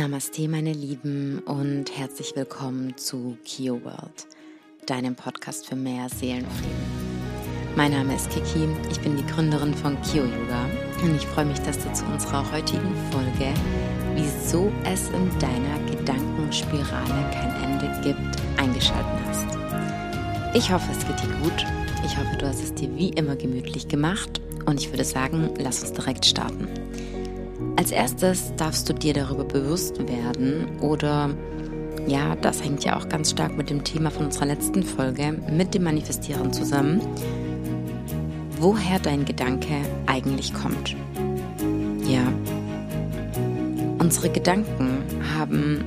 Namaste, meine Lieben, und herzlich willkommen zu Kio World, deinem Podcast für mehr Seelenfrieden. Mein Name ist Kiki, ich bin die Gründerin von Kio Yoga und ich freue mich, dass du zu unserer heutigen Folge Wieso es in deiner Gedankenspirale kein Ende gibt, eingeschaltet hast. Ich hoffe, es geht dir gut. Ich hoffe, du hast es dir wie immer gemütlich gemacht und ich würde sagen, lass uns direkt starten. Als erstes darfst du dir darüber bewusst werden oder ja, das hängt ja auch ganz stark mit dem Thema von unserer letzten Folge, mit dem Manifestieren zusammen, woher dein Gedanke eigentlich kommt. Ja, unsere Gedanken haben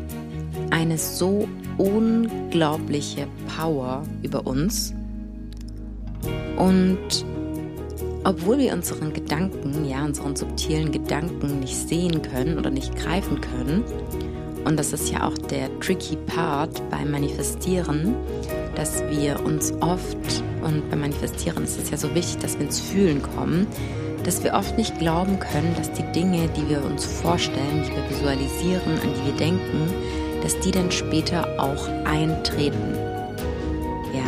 eine so unglaubliche Power über uns und obwohl wir unseren Gedanken, ja, unseren subtilen Gedanken nicht sehen können oder nicht greifen können, und das ist ja auch der tricky Part beim Manifestieren, dass wir uns oft, und beim Manifestieren ist es ja so wichtig, dass wir ins Fühlen kommen, dass wir oft nicht glauben können, dass die Dinge, die wir uns vorstellen, die wir visualisieren, an die wir denken, dass die dann später auch eintreten. Ja.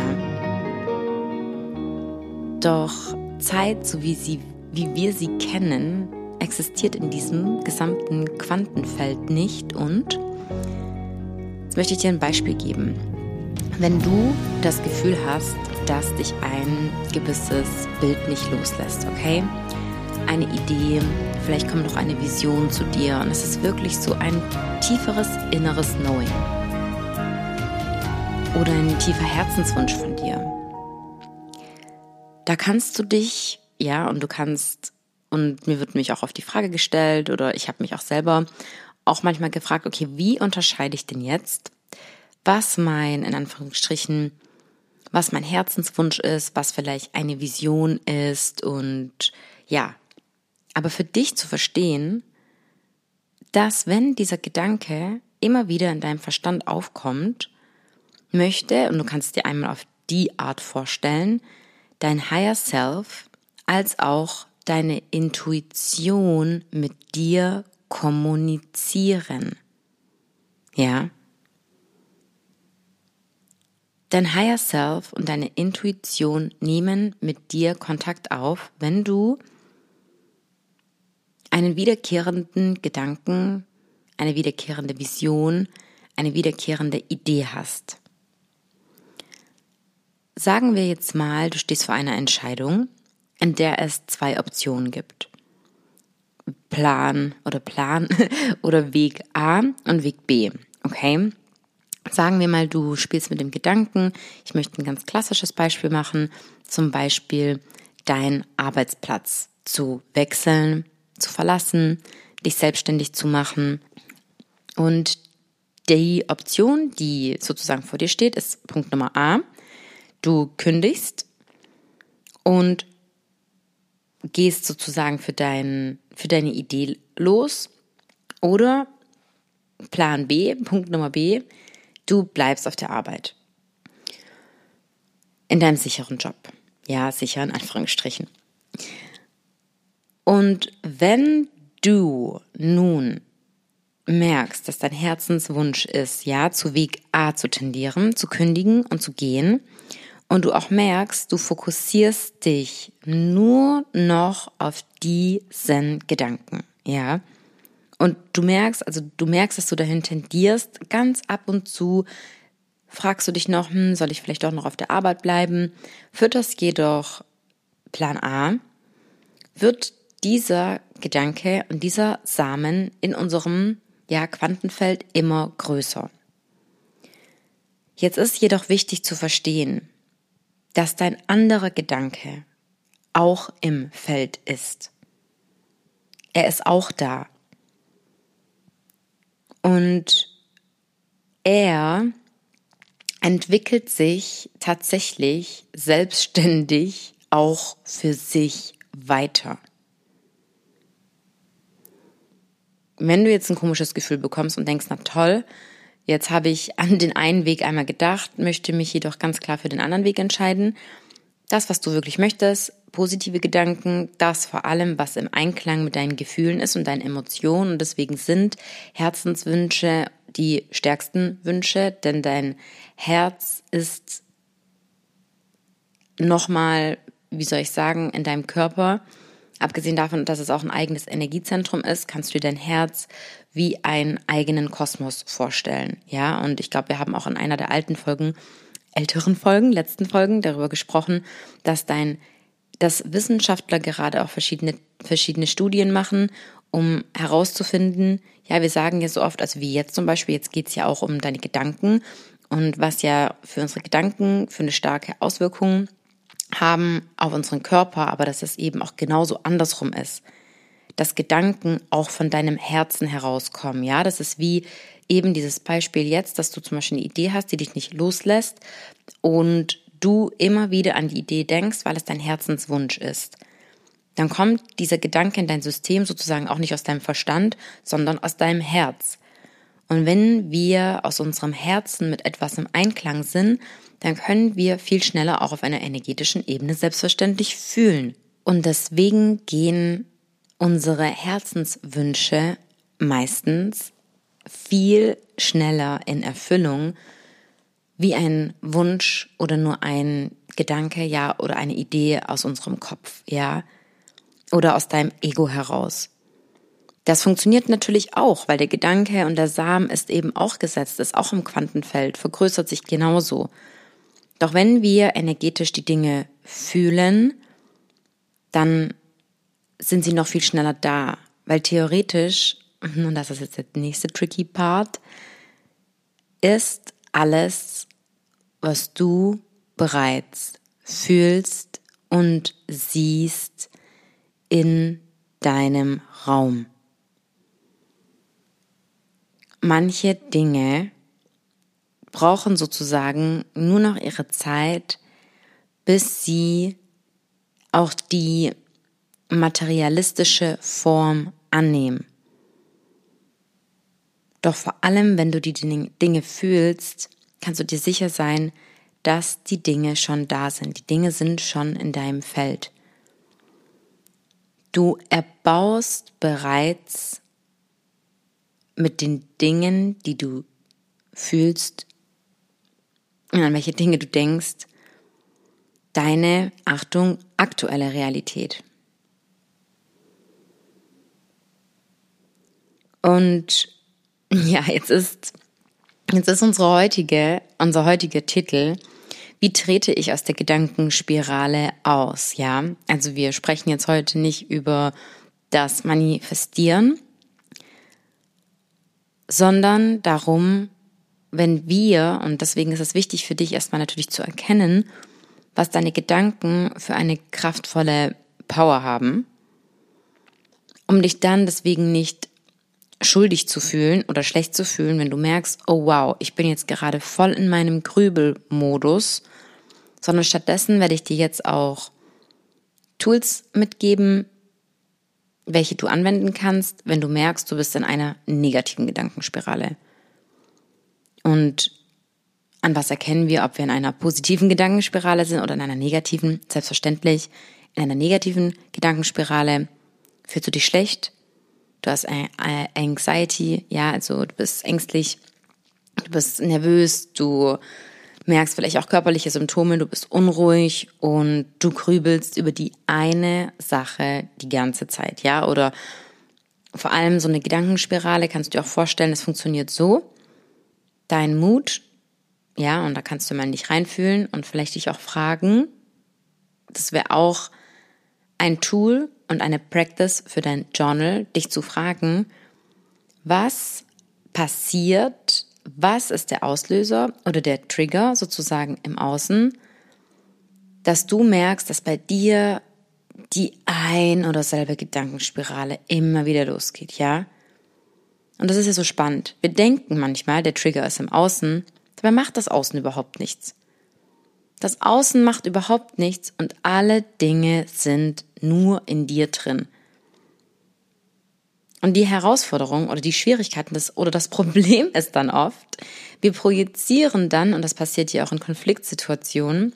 Doch Zeit, so wie, sie, wie wir sie kennen, existiert in diesem gesamten Quantenfeld nicht. Und jetzt möchte ich dir ein Beispiel geben. Wenn du das Gefühl hast, dass dich ein gewisses Bild nicht loslässt, okay? Eine Idee, vielleicht kommt noch eine Vision zu dir und es ist wirklich so ein tieferes inneres Knowing. Oder ein tiefer Herzenswunsch von da kannst du dich, ja, und du kannst, und mir wird mich auch auf die Frage gestellt oder ich habe mich auch selber auch manchmal gefragt, okay, wie unterscheide ich denn jetzt, was mein, in Anführungsstrichen, was mein Herzenswunsch ist, was vielleicht eine Vision ist und ja, aber für dich zu verstehen, dass wenn dieser Gedanke immer wieder in deinem Verstand aufkommt, möchte, und du kannst dir einmal auf die Art vorstellen, dein Higher Self als auch deine Intuition mit dir kommunizieren. Ja? Dein Higher Self und deine Intuition nehmen mit dir Kontakt auf, wenn du einen wiederkehrenden Gedanken, eine wiederkehrende Vision, eine wiederkehrende Idee hast. Sagen wir jetzt mal, du stehst vor einer Entscheidung, in der es zwei Optionen gibt. Plan oder Plan oder Weg A und Weg B. Okay? Sagen wir mal, du spielst mit dem Gedanken, ich möchte ein ganz klassisches Beispiel machen, zum Beispiel deinen Arbeitsplatz zu wechseln, zu verlassen, dich selbstständig zu machen. Und die Option, die sozusagen vor dir steht, ist Punkt Nummer A. Du kündigst und gehst sozusagen für, dein, für deine Idee los. Oder Plan B, Punkt Nummer B, du bleibst auf der Arbeit. In deinem sicheren Job. Ja, sicher in Anführungsstrichen. Und wenn du nun merkst, dass dein Herzenswunsch ist, ja, zu Weg A zu tendieren, zu kündigen und zu gehen, und du auch merkst, du fokussierst dich nur noch auf diesen Gedanken, ja. Und du merkst, also du merkst, dass du dahin tendierst, ganz ab und zu fragst du dich noch, hm, soll ich vielleicht doch noch auf der Arbeit bleiben? Fütterst jedoch Plan A, wird dieser Gedanke und dieser Samen in unserem ja, Quantenfeld immer größer. Jetzt ist jedoch wichtig zu verstehen, dass dein anderer Gedanke auch im Feld ist. Er ist auch da. Und er entwickelt sich tatsächlich selbstständig auch für sich weiter. Wenn du jetzt ein komisches Gefühl bekommst und denkst, na toll, Jetzt habe ich an den einen Weg einmal gedacht, möchte mich jedoch ganz klar für den anderen Weg entscheiden. Das, was du wirklich möchtest, positive Gedanken das vor allem, was im Einklang mit deinen Gefühlen ist und deinen Emotionen. Und deswegen sind Herzenswünsche die stärksten Wünsche, denn dein Herz ist nochmal, wie soll ich sagen, in deinem Körper. Abgesehen davon, dass es auch ein eigenes Energiezentrum ist, kannst du dein Herz wie einen eigenen Kosmos vorstellen. Ja, und ich glaube, wir haben auch in einer der alten Folgen, älteren Folgen, letzten Folgen darüber gesprochen, dass dein, dass Wissenschaftler gerade auch verschiedene, verschiedene Studien machen, um herauszufinden, ja, wir sagen ja so oft, also wie jetzt zum Beispiel, jetzt geht's ja auch um deine Gedanken und was ja für unsere Gedanken für eine starke Auswirkung haben auf unseren Körper, aber dass es eben auch genauso andersrum ist. Dass Gedanken auch von deinem Herzen herauskommen. Ja, das ist wie eben dieses Beispiel jetzt, dass du zum Beispiel eine Idee hast, die dich nicht loslässt und du immer wieder an die Idee denkst, weil es dein Herzenswunsch ist. Dann kommt dieser Gedanke in dein System sozusagen auch nicht aus deinem Verstand, sondern aus deinem Herz. Und wenn wir aus unserem Herzen mit etwas im Einklang sind, dann können wir viel schneller auch auf einer energetischen Ebene selbstverständlich fühlen. Und deswegen gehen unsere Herzenswünsche meistens viel schneller in Erfüllung wie ein Wunsch oder nur ein Gedanke, ja, oder eine Idee aus unserem Kopf, ja, oder aus deinem Ego heraus. Das funktioniert natürlich auch, weil der Gedanke und der Samen ist eben auch gesetzt, ist auch im Quantenfeld, vergrößert sich genauso. Doch wenn wir energetisch die Dinge fühlen, dann sind sie noch viel schneller da, weil theoretisch, und das ist jetzt der nächste tricky Part, ist alles, was du bereits fühlst und siehst in deinem Raum. Manche Dinge brauchen sozusagen nur noch ihre Zeit, bis sie auch die materialistische Form annehmen. Doch vor allem, wenn du die Dinge fühlst, kannst du dir sicher sein, dass die Dinge schon da sind. Die Dinge sind schon in deinem Feld. Du erbaust bereits mit den Dingen, die du fühlst, an welche Dinge du denkst, deine, Achtung, aktuelle Realität. Und ja, jetzt ist, jetzt ist unsere heutige, unser heutiger Titel, wie trete ich aus der Gedankenspirale aus? Ja, also wir sprechen jetzt heute nicht über das Manifestieren, sondern darum, wenn wir, und deswegen ist es wichtig für dich erstmal natürlich zu erkennen, was deine Gedanken für eine kraftvolle Power haben, um dich dann deswegen nicht schuldig zu fühlen oder schlecht zu fühlen, wenn du merkst, oh wow, ich bin jetzt gerade voll in meinem Grübelmodus, sondern stattdessen werde ich dir jetzt auch Tools mitgeben, welche du anwenden kannst, wenn du merkst, du bist in einer negativen Gedankenspirale. Und an was erkennen wir, ob wir in einer positiven Gedankenspirale sind oder in einer negativen? Selbstverständlich, in einer negativen Gedankenspirale fühlst du dich schlecht, du hast Anxiety, ja, also du bist ängstlich, du bist nervös, du merkst vielleicht auch körperliche Symptome, du bist unruhig und du grübelst über die eine Sache die ganze Zeit, ja, oder vor allem so eine Gedankenspirale kannst du dir auch vorstellen, es funktioniert so, dein Mut, ja, und da kannst du mal in dich reinfühlen und vielleicht dich auch fragen. Das wäre auch ein Tool und eine Practice für dein Journal, dich zu fragen, was passiert, was ist der Auslöser oder der Trigger sozusagen im Außen, dass du merkst, dass bei dir die ein oder selbe Gedankenspirale immer wieder losgeht, ja? Und das ist ja so spannend. Wir denken manchmal, der Trigger ist im Außen, dabei macht das Außen überhaupt nichts. Das Außen macht überhaupt nichts und alle Dinge sind nur in dir drin. Und die Herausforderung oder die Schwierigkeiten des, oder das Problem ist dann oft, wir projizieren dann, und das passiert ja auch in Konfliktsituationen,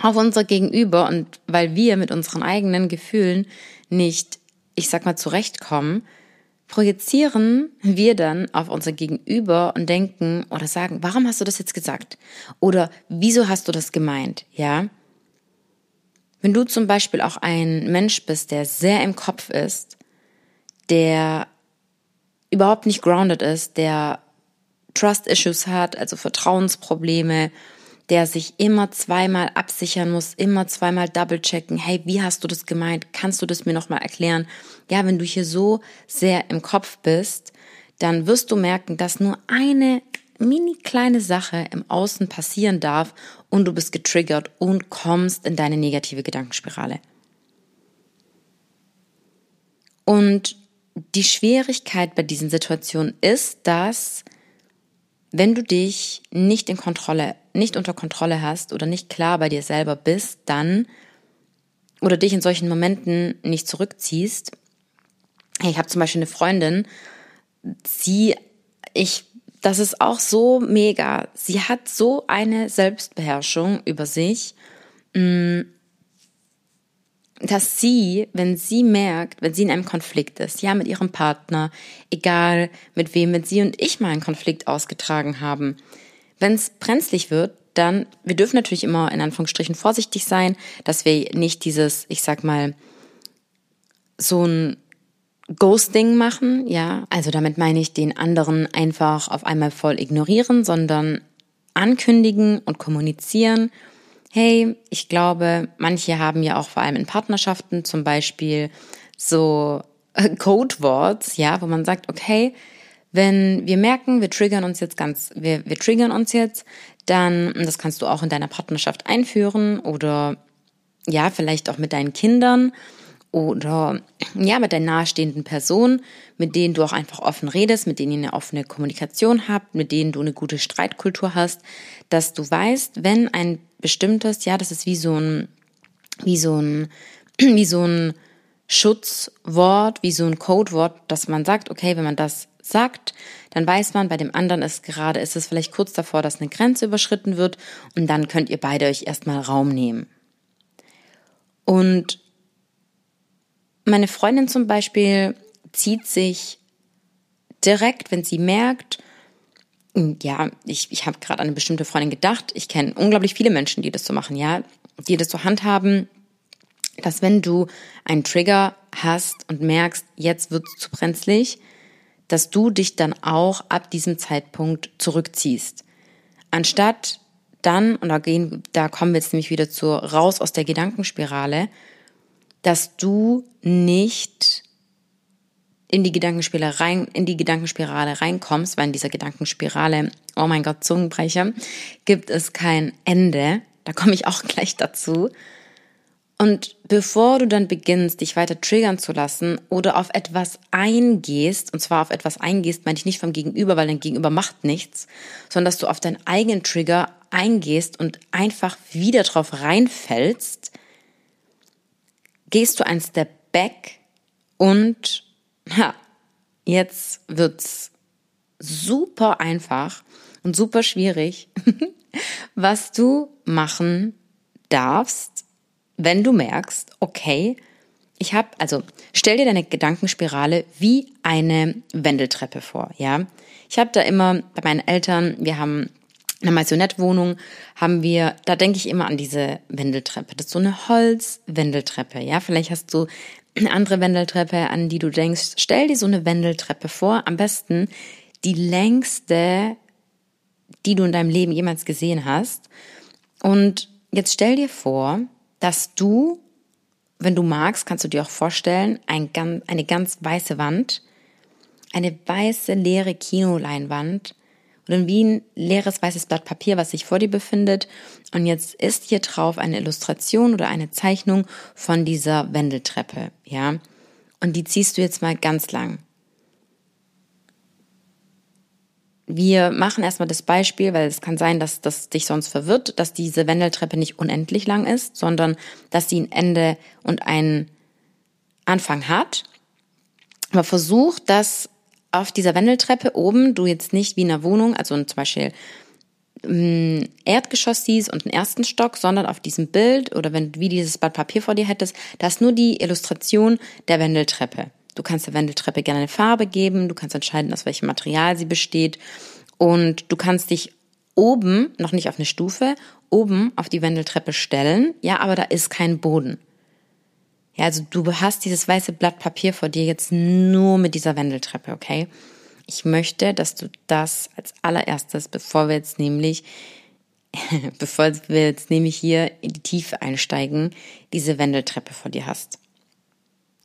auf unser Gegenüber und weil wir mit unseren eigenen Gefühlen nicht, ich sag mal, zurechtkommen, projizieren wir dann auf unser Gegenüber und denken oder sagen, warum hast du das jetzt gesagt? Oder wieso hast du das gemeint? Ja? Wenn du zum Beispiel auch ein Mensch bist, der sehr im Kopf ist, der überhaupt nicht grounded ist, der Trust Issues hat, also Vertrauensprobleme, der sich immer zweimal absichern muss, immer zweimal double checken. Hey, wie hast du das gemeint? Kannst du das mir nochmal erklären? Ja, wenn du hier so sehr im Kopf bist, dann wirst du merken, dass nur eine mini kleine Sache im Außen passieren darf und du bist getriggert und kommst in deine negative Gedankenspirale. Und die Schwierigkeit bei diesen Situationen ist, dass wenn du dich nicht in Kontrolle, nicht unter Kontrolle hast oder nicht klar bei dir selber bist, dann oder dich in solchen Momenten nicht zurückziehst. Ich habe zum Beispiel eine Freundin, sie, ich das ist auch so mega. Sie hat so eine Selbstbeherrschung über sich, mm, dass sie, wenn sie merkt, wenn sie in einem Konflikt ist, ja, mit ihrem Partner, egal mit wem, mit sie und ich mal einen Konflikt ausgetragen haben, wenn es brenzlig wird, dann, wir dürfen natürlich immer in Anführungsstrichen vorsichtig sein, dass wir nicht dieses, ich sag mal, so ein Ghosting machen, ja. Also damit meine ich den anderen einfach auf einmal voll ignorieren, sondern ankündigen und kommunizieren. Hey, ich glaube, manche haben ja auch vor allem in Partnerschaften zum Beispiel so Codewords, ja, wo man sagt, okay, wenn wir merken, wir triggern uns jetzt ganz, wir, wir triggern uns jetzt, dann, das kannst du auch in deiner Partnerschaft einführen oder ja, vielleicht auch mit deinen Kindern oder ja, mit deinen nahestehenden Personen, mit denen du auch einfach offen redest, mit denen ihr eine offene Kommunikation habt, mit denen du eine gute Streitkultur hast, dass du weißt, wenn ein bestimmtes, ja, das ist wie so ein, wie so ein, wie so ein Schutzwort, wie so ein Codewort, dass man sagt, okay, wenn man das sagt, dann weiß man, bei dem anderen ist gerade, ist es vielleicht kurz davor, dass eine Grenze überschritten wird und dann könnt ihr beide euch erstmal Raum nehmen. Und meine Freundin zum Beispiel zieht sich direkt, wenn sie merkt, hm, ja, ich, ich habe gerade an eine bestimmte Freundin gedacht. Ich kenne unglaublich viele Menschen, die das so machen, ja, die das so handhaben, dass wenn du einen Trigger hast und merkst, jetzt wird es zu brenzlig, dass du dich dann auch ab diesem Zeitpunkt zurückziehst. Anstatt dann, und da gehen, da kommen wir jetzt nämlich wieder zu raus aus der Gedankenspirale, dass du nicht in die Gedankenspirale rein, in die Gedankenspirale reinkommst, weil in dieser Gedankenspirale, oh mein Gott, Zungenbrecher, gibt es kein Ende. Da komme ich auch gleich dazu. Und bevor du dann beginnst, dich weiter triggern zu lassen oder auf etwas eingehst, und zwar auf etwas eingehst, meine ich nicht vom Gegenüber, weil dein Gegenüber macht nichts, sondern dass du auf deinen eigenen Trigger eingehst und einfach wieder drauf reinfällst, gehst du ein Step back und ha, jetzt wird's super einfach und super schwierig, was du machen darfst, wenn du merkst, okay, ich habe, also stell dir deine Gedankenspirale wie eine Wendeltreppe vor, ja. Ich habe da immer bei meinen Eltern, wir haben in der Maisonette-Wohnung haben wir, da denke ich immer an diese Wendeltreppe. Das ist so eine Holzwendeltreppe, ja. Vielleicht hast du eine andere Wendeltreppe, an die du denkst. Stell dir so eine Wendeltreppe vor. Am besten die längste, die du in deinem Leben jemals gesehen hast. Und jetzt stell dir vor, dass du, wenn du magst, kannst du dir auch vorstellen, ein, eine ganz weiße Wand, eine weiße leere Kinoleinwand oder wie ein leeres weißes Blatt Papier, was sich vor dir befindet. Und jetzt ist hier drauf eine Illustration oder eine Zeichnung von dieser Wendeltreppe, ja. Und die ziehst du jetzt mal ganz lang. Wir machen erstmal das Beispiel, weil es kann sein, dass das dich sonst verwirrt, dass diese Wendeltreppe nicht unendlich lang ist, sondern dass sie ein Ende und einen Anfang hat. Aber versuch das auf dieser Wendeltreppe oben du jetzt nicht wie in einer Wohnung, also zum Beispiel ein Erdgeschoss siehst und einen ersten Stock, sondern auf diesem Bild oder wenn du wie dieses Blatt Papier vor dir hättest, da ist nur die Illustration der Wendeltreppe. Du kannst der Wendeltreppe gerne eine Farbe geben, du kannst entscheiden, aus welchem Material sie besteht und du kannst dich oben, noch nicht auf eine Stufe, oben auf die Wendeltreppe stellen, ja, aber da ist kein Boden. Ja, also du hast dieses weiße Blatt Papier vor dir jetzt nur mit dieser Wendeltreppe, okay? Ich möchte, dass du das als allererstes, bevor wir jetzt nämlich, bevor wir jetzt nämlich hier in die Tiefe einsteigen, diese Wendeltreppe vor dir hast.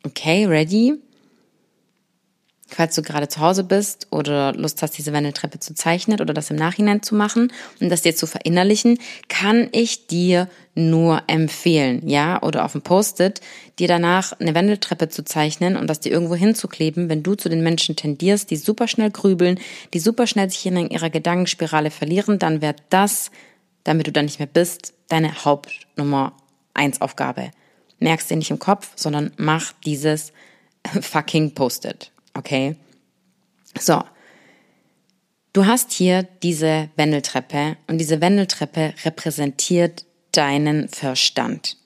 Okay, ready? Falls du gerade zu Hause bist oder Lust hast, diese Wendeltreppe zu zeichnen oder das im Nachhinein zu machen und das dir zu verinnerlichen, kann ich dir nur empfehlen, ja, oder auf dem Post-it, dir danach eine Wendeltreppe zu zeichnen und das dir irgendwo hinzukleben, wenn du zu den Menschen tendierst, die super schnell grübeln, die super schnell sich in ihrer Gedankenspirale verlieren, dann wäre das, damit du da nicht mehr bist, deine Hauptnummer eins Aufgabe. Merkst dir nicht im Kopf, sondern mach dieses fucking Post-it. Okay? So. Du hast hier diese Wendeltreppe und diese Wendeltreppe repräsentiert deinen Verstand.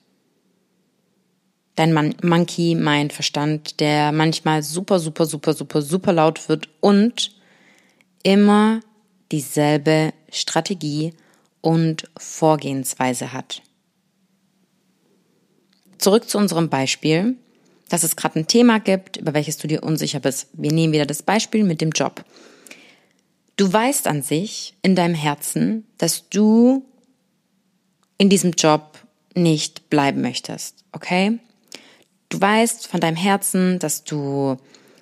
Dein Mon Monkey, mein Verstand, der manchmal super, super, super, super, super laut wird und immer dieselbe Strategie und Vorgehensweise hat. Zurück zu unserem Beispiel dass es gerade ein Thema gibt, über welches du dir unsicher bist. Wir nehmen wieder das Beispiel mit dem Job. Du weißt an sich in deinem Herzen, dass du in diesem Job nicht bleiben möchtest, okay? Du weißt von deinem Herzen, dass du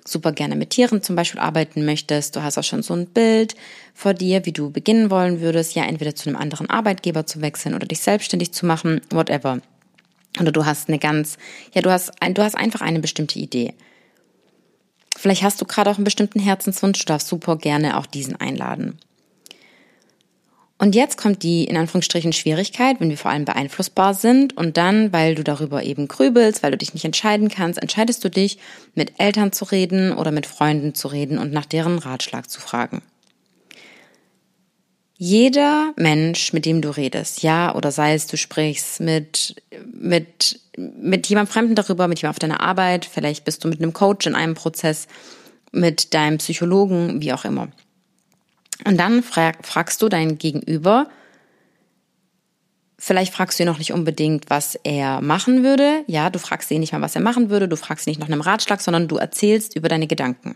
super gerne mit Tieren zum Beispiel arbeiten möchtest. Du hast auch schon so ein Bild vor dir, wie du beginnen wollen würdest, ja, entweder zu einem anderen Arbeitgeber zu wechseln oder dich selbstständig zu machen, whatever. Oder du hast eine ganz, ja, du hast, du hast einfach eine bestimmte Idee. Vielleicht hast du gerade auch einen bestimmten Herzenswunsch, du darfst super gerne auch diesen einladen. Und jetzt kommt die in Anführungsstrichen Schwierigkeit, wenn wir vor allem beeinflussbar sind und dann, weil du darüber eben grübelst, weil du dich nicht entscheiden kannst, entscheidest du dich, mit Eltern zu reden oder mit Freunden zu reden und nach deren Ratschlag zu fragen. Jeder Mensch, mit dem du redest, ja, oder sei es, du sprichst mit, mit, mit jemandem Fremden darüber, mit jemandem auf deiner Arbeit, vielleicht bist du mit einem Coach in einem Prozess, mit deinem Psychologen, wie auch immer. Und dann frag, fragst du dein Gegenüber, vielleicht fragst du ihn noch nicht unbedingt, was er machen würde, ja, du fragst ihn nicht mal, was er machen würde, du fragst ihn nicht nach einem Ratschlag, sondern du erzählst über deine Gedanken.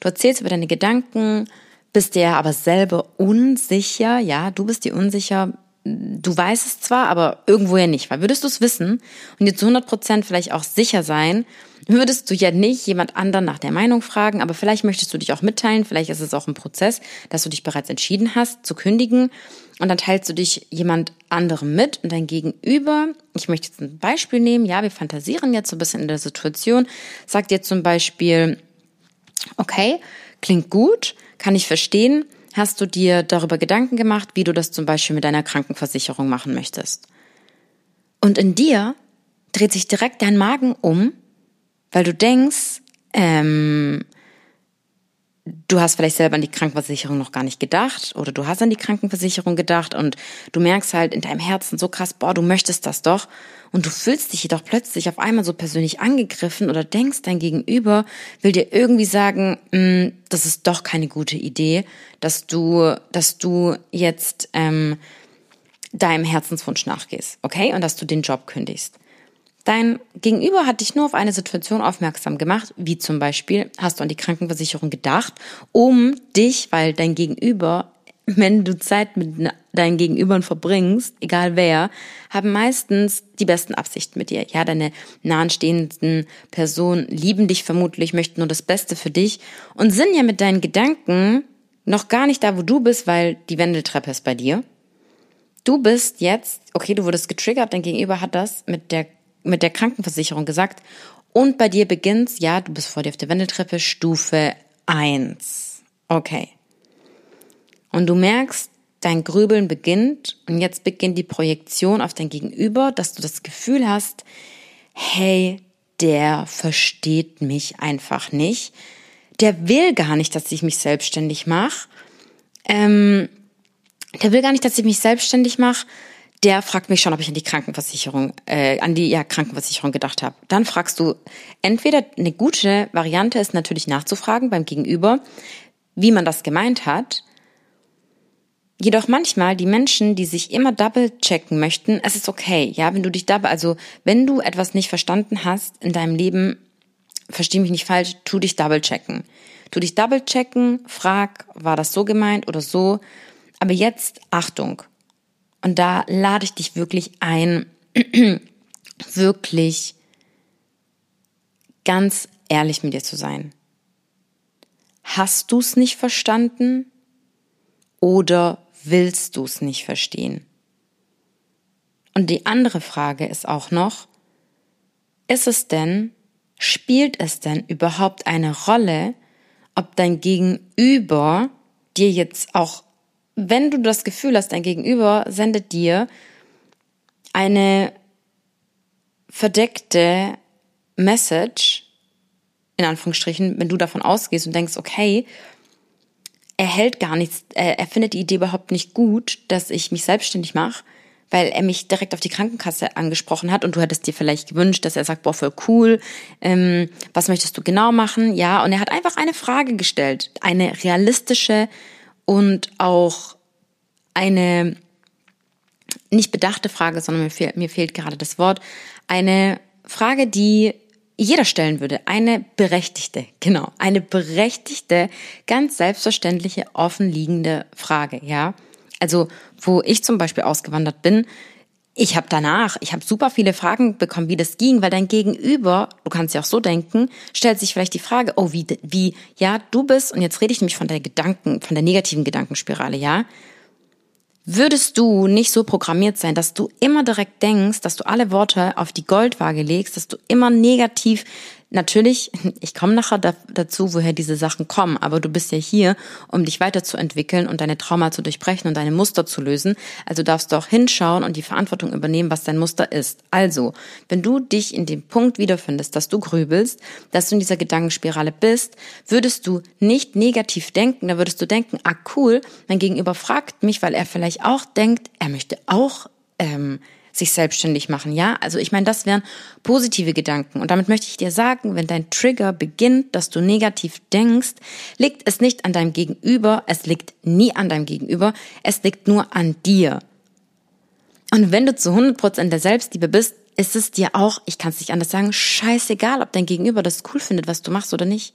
Du erzählst über deine Gedanken, bist dir aber selber unsicher, ja, du bist dir unsicher, du weißt es zwar, aber irgendwo ja nicht, weil würdest du es wissen und dir zu 100 Prozent vielleicht auch sicher sein, würdest du ja nicht jemand anderen nach der Meinung fragen, aber vielleicht möchtest du dich auch mitteilen, vielleicht ist es auch ein Prozess, dass du dich bereits entschieden hast zu kündigen und dann teilst du dich jemand anderem mit und dein Gegenüber, ich möchte jetzt ein Beispiel nehmen, ja, wir fantasieren jetzt so ein bisschen in der Situation, sagt dir zum Beispiel, okay, klingt gut, kann ich verstehen. Hast du dir darüber Gedanken gemacht, wie du das zum Beispiel mit deiner Krankenversicherung machen möchtest? Und in dir dreht sich direkt dein Magen um, weil du denkst, ähm, du hast vielleicht selber an die Krankenversicherung noch gar nicht gedacht oder du hast an die Krankenversicherung gedacht und du merkst halt in deinem Herzen so krass, boah, du möchtest das doch und du fühlst dich jedoch plötzlich auf einmal so persönlich angegriffen oder denkst, dein Gegenüber will dir irgendwie sagen, mm, das ist doch keine gute Idee, dass du, dass du jetzt ähm, deinem Herzenswunsch nachgehst, okay, und dass du den Job kündigst. Dein Gegenüber hat dich nur auf eine Situation aufmerksam gemacht, wie zum Beispiel hast du an die Krankenversicherung gedacht, um dich, weil dein Gegenüber, wenn du Zeit mit deinen Gegenübern verbringst, egal wer, haben meistens die besten Absichten mit dir. Ja, deine nahenstehenden Personen lieben dich vermutlich, möchten nur das Beste für dich und sind ja mit deinen Gedanken noch gar nicht da, wo du bist, weil die Wendeltreppe ist bei dir. Du bist jetzt, okay, du wurdest getriggert, dein Gegenüber hat das mit der mit der Krankenversicherung gesagt. Und bei dir beginnt's, ja, du bist vor dir auf der Wendeltreppe, Stufe 1. Okay. Und du merkst, dein Grübeln beginnt und jetzt beginnt die Projektion auf dein Gegenüber, dass du das Gefühl hast, hey, der versteht mich einfach nicht. Der will gar nicht, dass ich mich selbstständig mache. Ähm, der will gar nicht, dass ich mich selbstständig mache. Der fragt mich schon, ob ich an die Krankenversicherung, äh, an die ja, Krankenversicherung gedacht habe. Dann fragst du, entweder eine gute Variante ist natürlich nachzufragen beim Gegenüber, wie man das gemeint hat. Jedoch manchmal die Menschen, die sich immer double checken möchten, es ist okay, ja, wenn du dich double, also wenn du etwas nicht verstanden hast in deinem Leben, versteh mich nicht falsch, tu dich double checken. Tu dich double checken, frag, war das so gemeint oder so. Aber jetzt Achtung. Und da lade ich dich wirklich ein, wirklich ganz ehrlich mit dir zu sein. Hast du es nicht verstanden oder willst du es nicht verstehen? Und die andere Frage ist auch noch, ist es denn, spielt es denn überhaupt eine Rolle, ob dein Gegenüber dir jetzt auch, wenn du das Gefühl hast, dein Gegenüber sendet dir eine verdeckte Message, in Anführungsstrichen, wenn du davon ausgehst und denkst, okay, er hält gar nichts, er, findet die Idee überhaupt nicht gut, dass ich mich selbstständig mache, weil er mich direkt auf die Krankenkasse angesprochen hat und du hättest dir vielleicht gewünscht, dass er sagt, boah, voll cool, ähm, was möchtest du genau machen? Ja, und er hat einfach eine Frage gestellt, eine realistische und auch eine nicht bedachte Frage, sondern mir, fehl, mir fehlt gerade das Wort, eine Frage, die jeder stellen würde. Eine berechtigte, genau, eine berechtigte, ganz selbstverständliche, offenliegende Frage, ja. Also, wo ich zum Beispiel ausgewandert bin, ich habe danach, ich habe super viele Fragen bekommen, wie das ging, weil dein Gegenüber, du kannst ja auch so denken, stellt sich vielleicht die Frage, oh, wie, wie, ja, du bist, und jetzt rede ich nämlich von der Gedanken, von der negativen Gedankenspirale, ja, Würdest du nicht so programmiert sein, dass du immer direkt denkst, dass du alle Worte auf die Goldwaage legst, dass du immer negativ Natürlich, ich komme nachher da, dazu, woher diese Sachen kommen, aber du bist ja hier, um dich weiterzuentwickeln und deine Trauma zu durchbrechen und deine Muster zu lösen. Also darfst du auch hinschauen und die Verantwortung übernehmen, was dein Muster ist. Also, wenn du dich in dem Punkt wiederfindest, dass du grübelst, dass du in dieser Gedankenspirale bist, würdest du nicht negativ denken, da würdest du denken, ah cool, mein Gegenüber fragt mich, weil er vielleicht auch denkt, er möchte auch ähm, sich selbstständig machen. Ja, also ich meine, das wären positive Gedanken. Und damit möchte ich dir sagen, wenn dein Trigger beginnt, dass du negativ denkst, liegt es nicht an deinem Gegenüber, es liegt nie an deinem Gegenüber, es liegt nur an dir. Und wenn du zu 100% der Selbstliebe bist, ist es dir auch, ich kann es nicht anders sagen, scheißegal, ob dein Gegenüber das cool findet, was du machst oder nicht.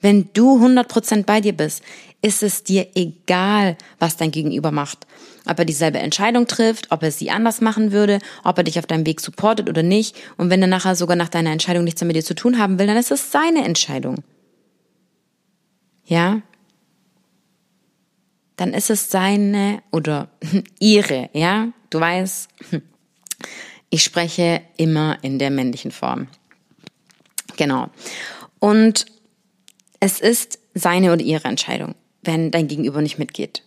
Wenn du 100% bei dir bist, ist es dir egal, was dein Gegenüber macht. Ob er dieselbe Entscheidung trifft, ob er sie anders machen würde, ob er dich auf deinem Weg supportet oder nicht. Und wenn er nachher sogar nach deiner Entscheidung nichts mehr mit dir zu tun haben will, dann ist es seine Entscheidung. Ja? Dann ist es seine oder ihre, ja? Du weißt, ich spreche immer in der männlichen Form. Genau. Und es ist seine oder ihre Entscheidung, wenn dein Gegenüber nicht mitgeht.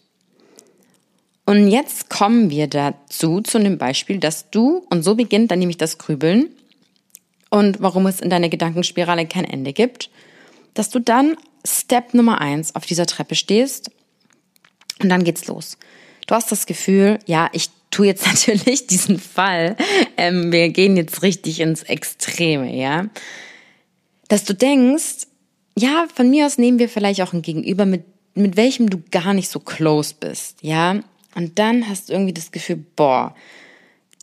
Und jetzt kommen wir dazu, zu dem Beispiel, dass du, und so beginnt dann nämlich das Grübeln und warum es in deiner Gedankenspirale kein Ende gibt, dass du dann Step Nummer eins auf dieser Treppe stehst und dann geht's los. Du hast das Gefühl, ja, ich tue jetzt natürlich diesen Fall, ähm, wir gehen jetzt richtig ins Extreme, ja, dass du denkst, ja, von mir aus nehmen wir vielleicht auch ein Gegenüber, mit, mit welchem du gar nicht so close bist, ja. Und dann hast du irgendwie das Gefühl, boah,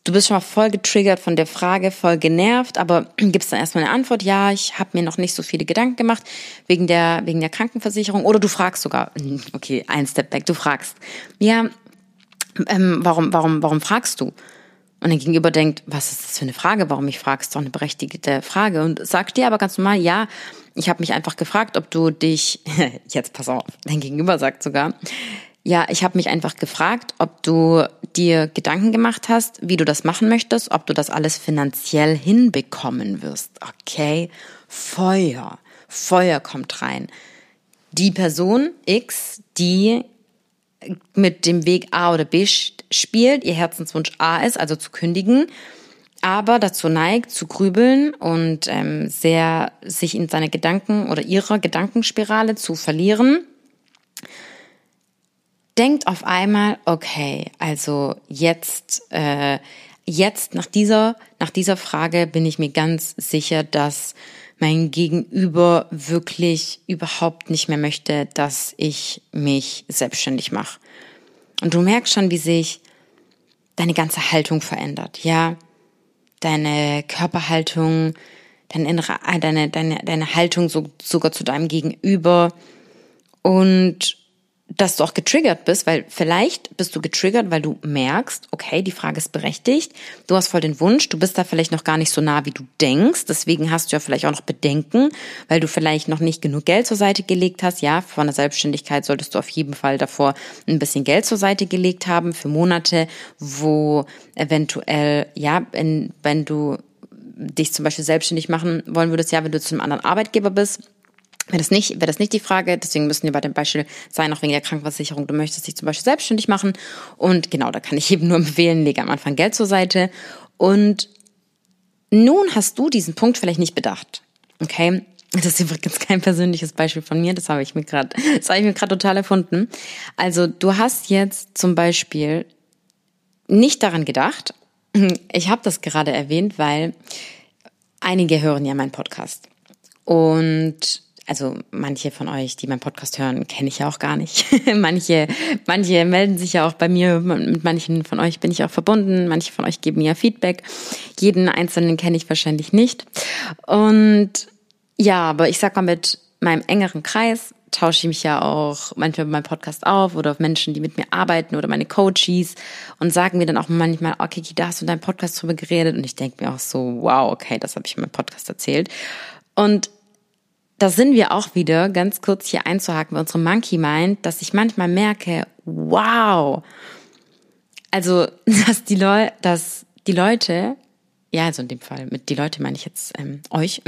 du bist schon mal voll getriggert von der Frage, voll genervt, aber gibst dann erstmal eine Antwort, ja, ich habe mir noch nicht so viele Gedanken gemacht wegen der, wegen der Krankenversicherung. Oder du fragst sogar, okay, ein Step back, du fragst, ja, ähm, warum, warum, warum fragst du? Und dein Gegenüber denkt, was ist das für eine Frage? Warum ich fragst? Doch eine berechtigte Frage. Und sagt dir aber ganz normal, ja, ich habe mich einfach gefragt, ob du dich, jetzt pass auf, dein Gegenüber sagt sogar, ja, ich habe mich einfach gefragt, ob du dir Gedanken gemacht hast, wie du das machen möchtest, ob du das alles finanziell hinbekommen wirst. Okay, Feuer, Feuer kommt rein. Die Person X, die mit dem Weg A oder B spielt, ihr Herzenswunsch A ist, also zu kündigen, aber dazu neigt, zu grübeln und ähm, sehr sich in seine Gedanken oder ihrer Gedankenspirale zu verlieren, denkt auf einmal, okay, also jetzt, äh, jetzt nach dieser, nach dieser Frage bin ich mir ganz sicher, dass mein Gegenüber wirklich überhaupt nicht mehr möchte, dass ich mich selbstständig mache. Und du merkst schon, wie sich deine ganze Haltung verändert, ja? Deine Körperhaltung, deine innere, deine, deine, deine Haltung so, sogar zu deinem Gegenüber und dass du auch getriggert bist, weil vielleicht bist du getriggert, weil du merkst, okay, die Frage ist berechtigt, du hast voll den Wunsch, du bist da vielleicht noch gar nicht so nah, wie du denkst, deswegen hast du ja vielleicht auch noch Bedenken, weil du vielleicht noch nicht genug Geld zur Seite gelegt hast. Ja, von der Selbstständigkeit solltest du auf jeden Fall davor ein bisschen Geld zur Seite gelegt haben für Monate, wo eventuell, ja, wenn, wenn du dich zum Beispiel selbstständig machen wollen würdest, ja, wenn du zu einem anderen Arbeitgeber bist, Wäre das nicht, wäre das nicht die Frage, deswegen müssen wir bei dem Beispiel sein, auch wegen der Krankenversicherung, du möchtest dich zum Beispiel selbstständig machen. Und genau, da kann ich eben nur empfehlen, lege am Anfang Geld zur Seite. Und nun hast du diesen Punkt vielleicht nicht bedacht. Okay? Das ist übrigens kein persönliches Beispiel von mir, das habe ich mir gerade, das habe ich mir gerade total erfunden. Also du hast jetzt zum Beispiel nicht daran gedacht, ich habe das gerade erwähnt, weil einige hören ja meinen Podcast. Und also manche von euch, die meinen Podcast hören, kenne ich ja auch gar nicht. manche, manche melden sich ja auch bei mir. Mit manchen von euch bin ich auch verbunden. Manche von euch geben mir Feedback. Jeden einzelnen kenne ich wahrscheinlich nicht. Und ja, aber ich sag mal, mit meinem engeren Kreis tausche ich mich ja auch manchmal bei meinem Podcast auf oder auf Menschen, die mit mir arbeiten oder meine Coaches und sagen mir dann auch manchmal, okay, da hast du in deinem Podcast drüber geredet und ich denke mir auch so, wow, okay, das habe ich in meinem Podcast erzählt. Und da sind wir auch wieder, ganz kurz hier einzuhaken bei unserem Monkey Mind, dass ich manchmal merke, wow, also, dass die, Leu dass die Leute, ja, also in dem Fall, mit die Leute meine ich jetzt ähm, euch,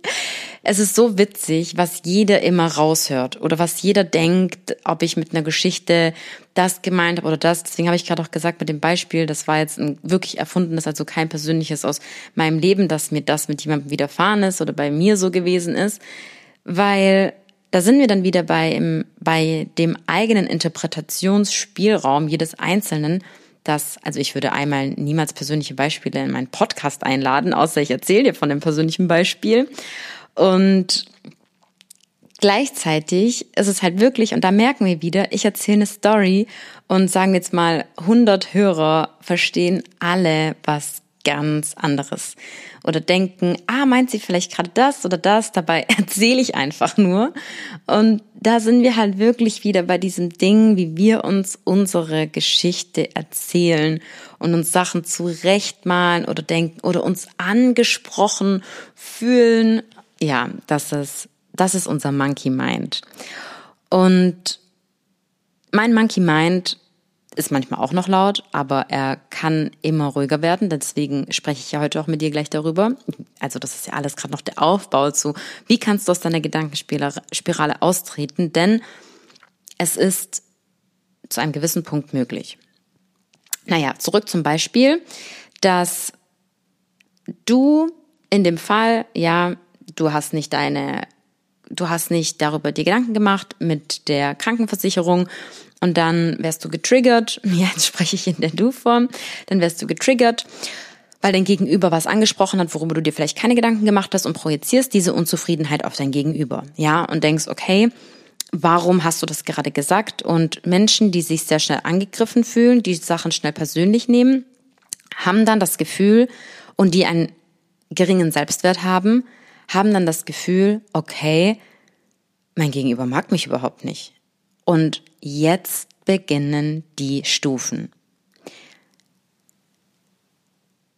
es ist so witzig, was jeder immer raushört oder was jeder denkt, ob ich mit einer Geschichte das gemeint habe oder das. Deswegen habe ich gerade auch gesagt mit dem Beispiel, das war jetzt ein wirklich erfundenes, also kein persönliches aus meinem Leben, dass mir das mit jemandem widerfahren ist oder bei mir so gewesen ist, weil da sind wir dann wieder bei, im, bei dem eigenen Interpretationsspielraum jedes Einzelnen, dass, also ich würde einmal niemals persönliche Beispiele in meinen Podcast einladen, außer ich erzähle dir von dem persönlichen Beispiel. Und gleichzeitig ist es halt wirklich, und da merken wir wieder, ich erzähle eine Story und sagen jetzt mal 100 Hörer verstehen alle was ganz anderes oder denken, ah, meint sie vielleicht gerade das oder das, dabei erzähle ich einfach nur. Und da sind wir halt wirklich wieder bei diesem Ding, wie wir uns unsere Geschichte erzählen und uns Sachen zurechtmalen oder denken oder uns angesprochen fühlen ja, das ist, das ist unser Monkey Mind. Und mein Monkey Mind ist manchmal auch noch laut, aber er kann immer ruhiger werden. Deswegen spreche ich ja heute auch mit dir gleich darüber. Also das ist ja alles gerade noch der Aufbau zu, wie kannst du aus deiner Gedankenspirale austreten? Denn es ist zu einem gewissen Punkt möglich. Naja, zurück zum Beispiel, dass du in dem Fall ja du hast nicht deine, du hast nicht darüber dir Gedanken gemacht mit der Krankenversicherung und dann wärst du getriggert, jetzt spreche ich in der Du-Form, dann wärst du getriggert, weil dein Gegenüber was angesprochen hat, worüber du dir vielleicht keine Gedanken gemacht hast und projizierst diese Unzufriedenheit auf dein Gegenüber, ja, und denkst, okay, warum hast du das gerade gesagt? Und Menschen, die sich sehr schnell angegriffen fühlen, die Sachen schnell persönlich nehmen, haben dann das Gefühl und die einen geringen Selbstwert haben, haben dann das Gefühl, okay, mein Gegenüber mag mich überhaupt nicht. Und jetzt beginnen die Stufen.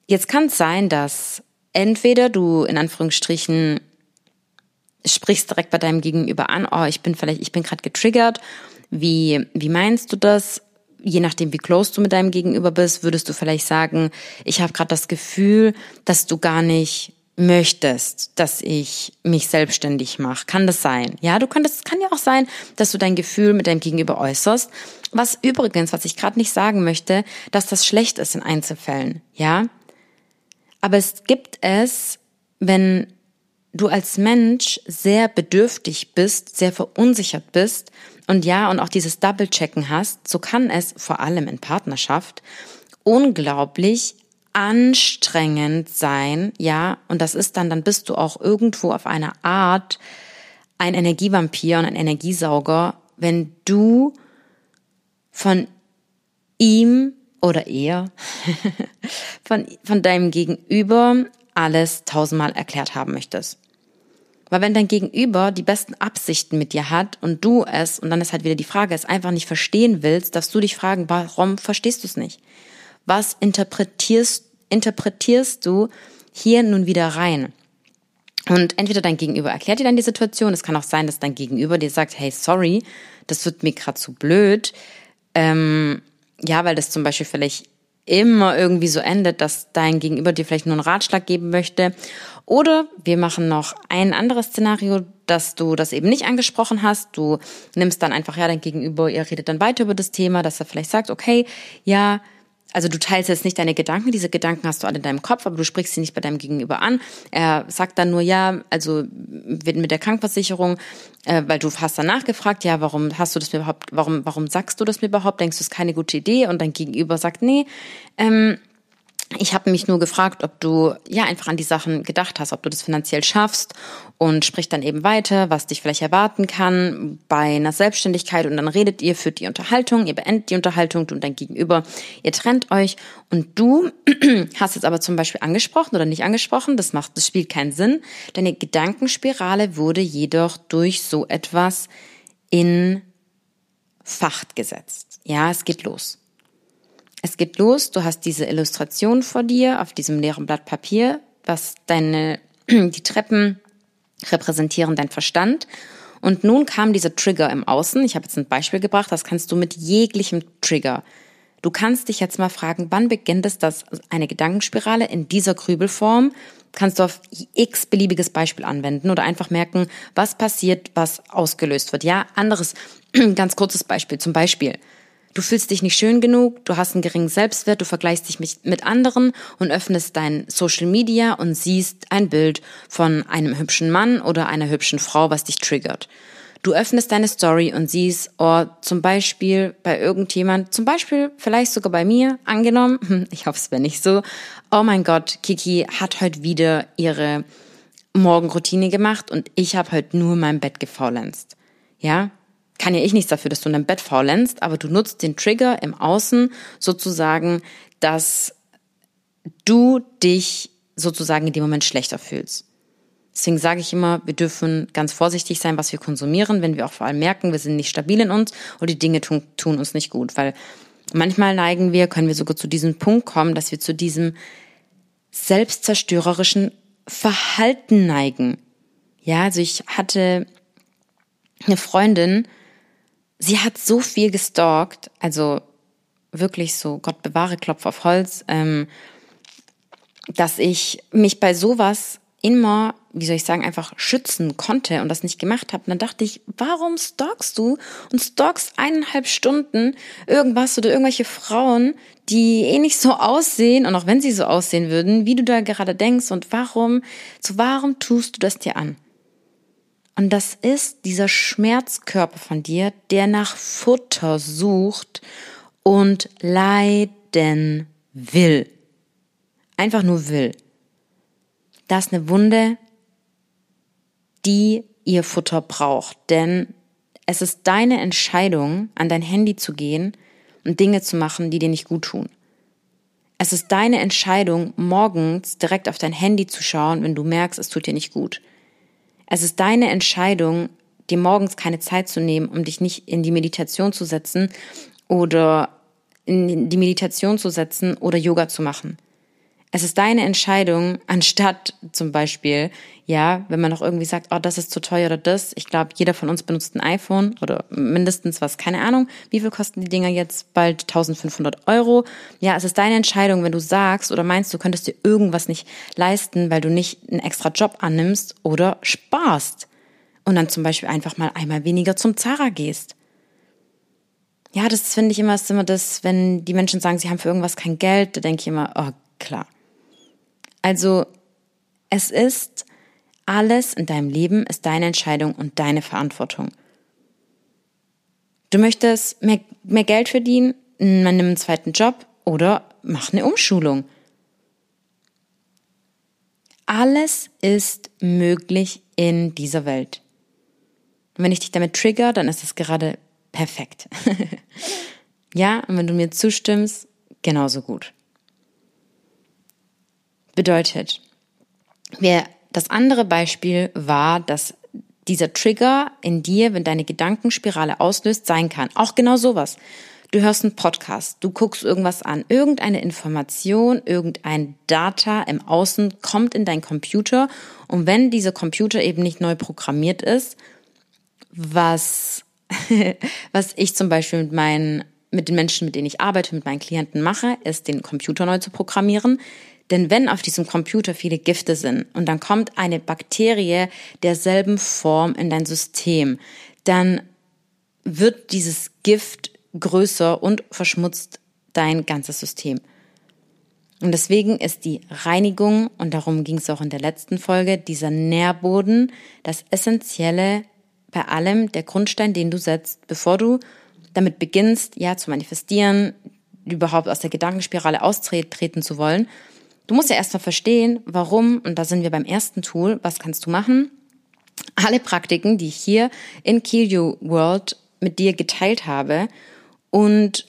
Jetzt kann es sein, dass entweder du in Anführungsstrichen sprichst direkt bei deinem Gegenüber an, oh, ich bin vielleicht, ich bin gerade getriggert. Wie, wie meinst du das? Je nachdem, wie close du mit deinem Gegenüber bist, würdest du vielleicht sagen, ich habe gerade das Gefühl, dass du gar nicht möchtest, dass ich mich selbstständig mache. Kann das sein? Ja, du könntest, es kann ja auch sein, dass du dein Gefühl mit deinem Gegenüber äußerst. Was übrigens, was ich gerade nicht sagen möchte, dass das schlecht ist in Einzelfällen. Ja, aber es gibt es, wenn du als Mensch sehr bedürftig bist, sehr verunsichert bist und ja, und auch dieses Double-Checken hast, so kann es vor allem in Partnerschaft unglaublich anstrengend sein, ja, und das ist dann, dann bist du auch irgendwo auf einer Art ein Energievampir und ein Energiesauger, wenn du von ihm oder er, von, von deinem Gegenüber alles tausendmal erklärt haben möchtest. Weil wenn dein Gegenüber die besten Absichten mit dir hat und du es, und dann ist halt wieder die Frage, es einfach nicht verstehen willst, darfst du dich fragen, warum verstehst du es nicht? Was interpretierst, interpretierst du hier nun wieder rein? Und entweder dein Gegenüber erklärt dir dann die Situation, es kann auch sein, dass dein Gegenüber dir sagt, hey, sorry, das wird mir gerade zu blöd. Ähm, ja, weil das zum Beispiel vielleicht immer irgendwie so endet, dass dein Gegenüber dir vielleicht nur einen Ratschlag geben möchte. Oder wir machen noch ein anderes Szenario, dass du das eben nicht angesprochen hast. Du nimmst dann einfach, ja, dein Gegenüber, ihr redet dann weiter über das Thema, dass er vielleicht sagt, okay, ja, also du teilst jetzt nicht deine Gedanken, diese Gedanken hast du alle in deinem Kopf, aber du sprichst sie nicht bei deinem Gegenüber an. Er sagt dann nur, ja, also mit der Krankenversicherung, äh, weil du hast dann nachgefragt, ja, warum hast du das mir überhaupt, warum, warum sagst du das mir überhaupt? Denkst du, es ist keine gute Idee? Und dein Gegenüber sagt, nee, ähm, ich habe mich nur gefragt, ob du ja einfach an die Sachen gedacht hast, ob du das finanziell schaffst und spricht dann eben weiter, was dich vielleicht erwarten kann bei einer Selbstständigkeit und dann redet ihr, führt die Unterhaltung, ihr beendet die Unterhaltung, du und dein Gegenüber, ihr trennt euch und du hast jetzt aber zum Beispiel angesprochen oder nicht angesprochen, das macht, das spielt keinen Sinn. Deine Gedankenspirale wurde jedoch durch so etwas in Facht gesetzt. Ja, es geht los. Es geht los, du hast diese Illustration vor dir auf diesem leeren Blatt Papier, was deine, die Treppen repräsentieren dein Verstand. Und nun kam dieser Trigger im Außen. Ich habe jetzt ein Beispiel gebracht, das kannst du mit jeglichem Trigger. Du kannst dich jetzt mal fragen, wann beginnt es, dass eine Gedankenspirale in dieser Grübelform kannst du auf x beliebiges Beispiel anwenden oder einfach merken, was passiert, was ausgelöst wird. Ja, anderes, ganz kurzes Beispiel. Zum Beispiel, Du fühlst dich nicht schön genug, du hast einen geringen Selbstwert, du vergleichst dich mit anderen und öffnest dein Social Media und siehst ein Bild von einem hübschen Mann oder einer hübschen Frau, was dich triggert. Du öffnest deine Story und siehst, oh, zum Beispiel bei irgendjemand, zum Beispiel vielleicht sogar bei mir, angenommen, hm, ich hoffe es wäre nicht so, oh mein Gott, Kiki hat heute wieder ihre Morgenroutine gemacht und ich habe heute nur mein Bett gefaulenzt. Ja, kann ja ich nichts dafür, dass du in deinem Bett faulenzt, aber du nutzt den Trigger im Außen sozusagen, dass du dich sozusagen in dem Moment schlechter fühlst. Deswegen sage ich immer, wir dürfen ganz vorsichtig sein, was wir konsumieren, wenn wir auch vor allem merken, wir sind nicht stabil in uns oder die Dinge tun, tun uns nicht gut. Weil manchmal neigen wir, können wir sogar zu diesem Punkt kommen, dass wir zu diesem selbstzerstörerischen Verhalten neigen. Ja, also ich hatte eine Freundin, sie hat so viel gestalkt, also wirklich so, Gott bewahre, Klopf auf Holz, ähm, dass ich mich bei sowas immer, wie soll ich sagen, einfach schützen konnte und das nicht gemacht habe. Und dann dachte ich, warum stalkst du und stalkst eineinhalb Stunden irgendwas oder irgendwelche Frauen, die eh nicht so aussehen und auch wenn sie so aussehen würden, wie du da gerade denkst und warum, so warum tust du das dir an? Und das ist dieser Schmerzkörper von dir, der nach Futter sucht und leiden will. Einfach nur will. Da ist eine Wunde, die ihr Futter braucht. Denn es ist deine Entscheidung, an dein Handy zu gehen und Dinge zu machen, die dir nicht gut tun. Es ist deine Entscheidung, morgens direkt auf dein Handy zu schauen, wenn du merkst, es tut dir nicht gut. Es ist deine Entscheidung, dir morgens keine Zeit zu nehmen, um dich nicht in die Meditation zu setzen oder in die Meditation zu setzen oder Yoga zu machen. Es ist deine Entscheidung, anstatt zum Beispiel, ja, wenn man noch irgendwie sagt, oh, das ist zu teuer oder das. Ich glaube, jeder von uns benutzt ein iPhone oder mindestens was, keine Ahnung. Wie viel kosten die Dinger jetzt? Bald 1500 Euro. Ja, es ist deine Entscheidung, wenn du sagst oder meinst, du könntest dir irgendwas nicht leisten, weil du nicht einen extra Job annimmst oder sparst. Und dann zum Beispiel einfach mal einmal weniger zum Zara gehst. Ja, das finde ich immer, ist immer das, wenn die Menschen sagen, sie haben für irgendwas kein Geld, da denke ich immer, oh, klar. Also es ist Alles in deinem Leben ist deine Entscheidung und deine Verantwortung. Du möchtest mehr, mehr Geld verdienen, man nimmt einen zweiten Job oder mach eine Umschulung. Alles ist möglich in dieser Welt. Und wenn ich dich damit trigger, dann ist es gerade perfekt. ja, und wenn du mir zustimmst, genauso gut. Bedeutet, wer das andere Beispiel war, dass dieser Trigger in dir, wenn deine Gedankenspirale auslöst, sein kann. Auch genau sowas. Du hörst einen Podcast, du guckst irgendwas an, irgendeine Information, irgendein Data im Außen kommt in dein Computer und wenn dieser Computer eben nicht neu programmiert ist, was, was ich zum Beispiel mit meinen, mit den Menschen, mit denen ich arbeite, mit meinen Klienten mache, ist den Computer neu zu programmieren. Denn wenn auf diesem Computer viele Gifte sind und dann kommt eine Bakterie derselben Form in dein System, dann wird dieses Gift größer und verschmutzt dein ganzes System. Und deswegen ist die Reinigung, und darum ging es auch in der letzten Folge, dieser Nährboden, das Essentielle bei allem, der Grundstein, den du setzt, bevor du damit beginnst, ja, zu manifestieren, überhaupt aus der Gedankenspirale austreten zu wollen. Du musst ja erstmal verstehen, warum, und da sind wir beim ersten Tool, was kannst du machen? Alle Praktiken, die ich hier in Kill You World mit dir geteilt habe, und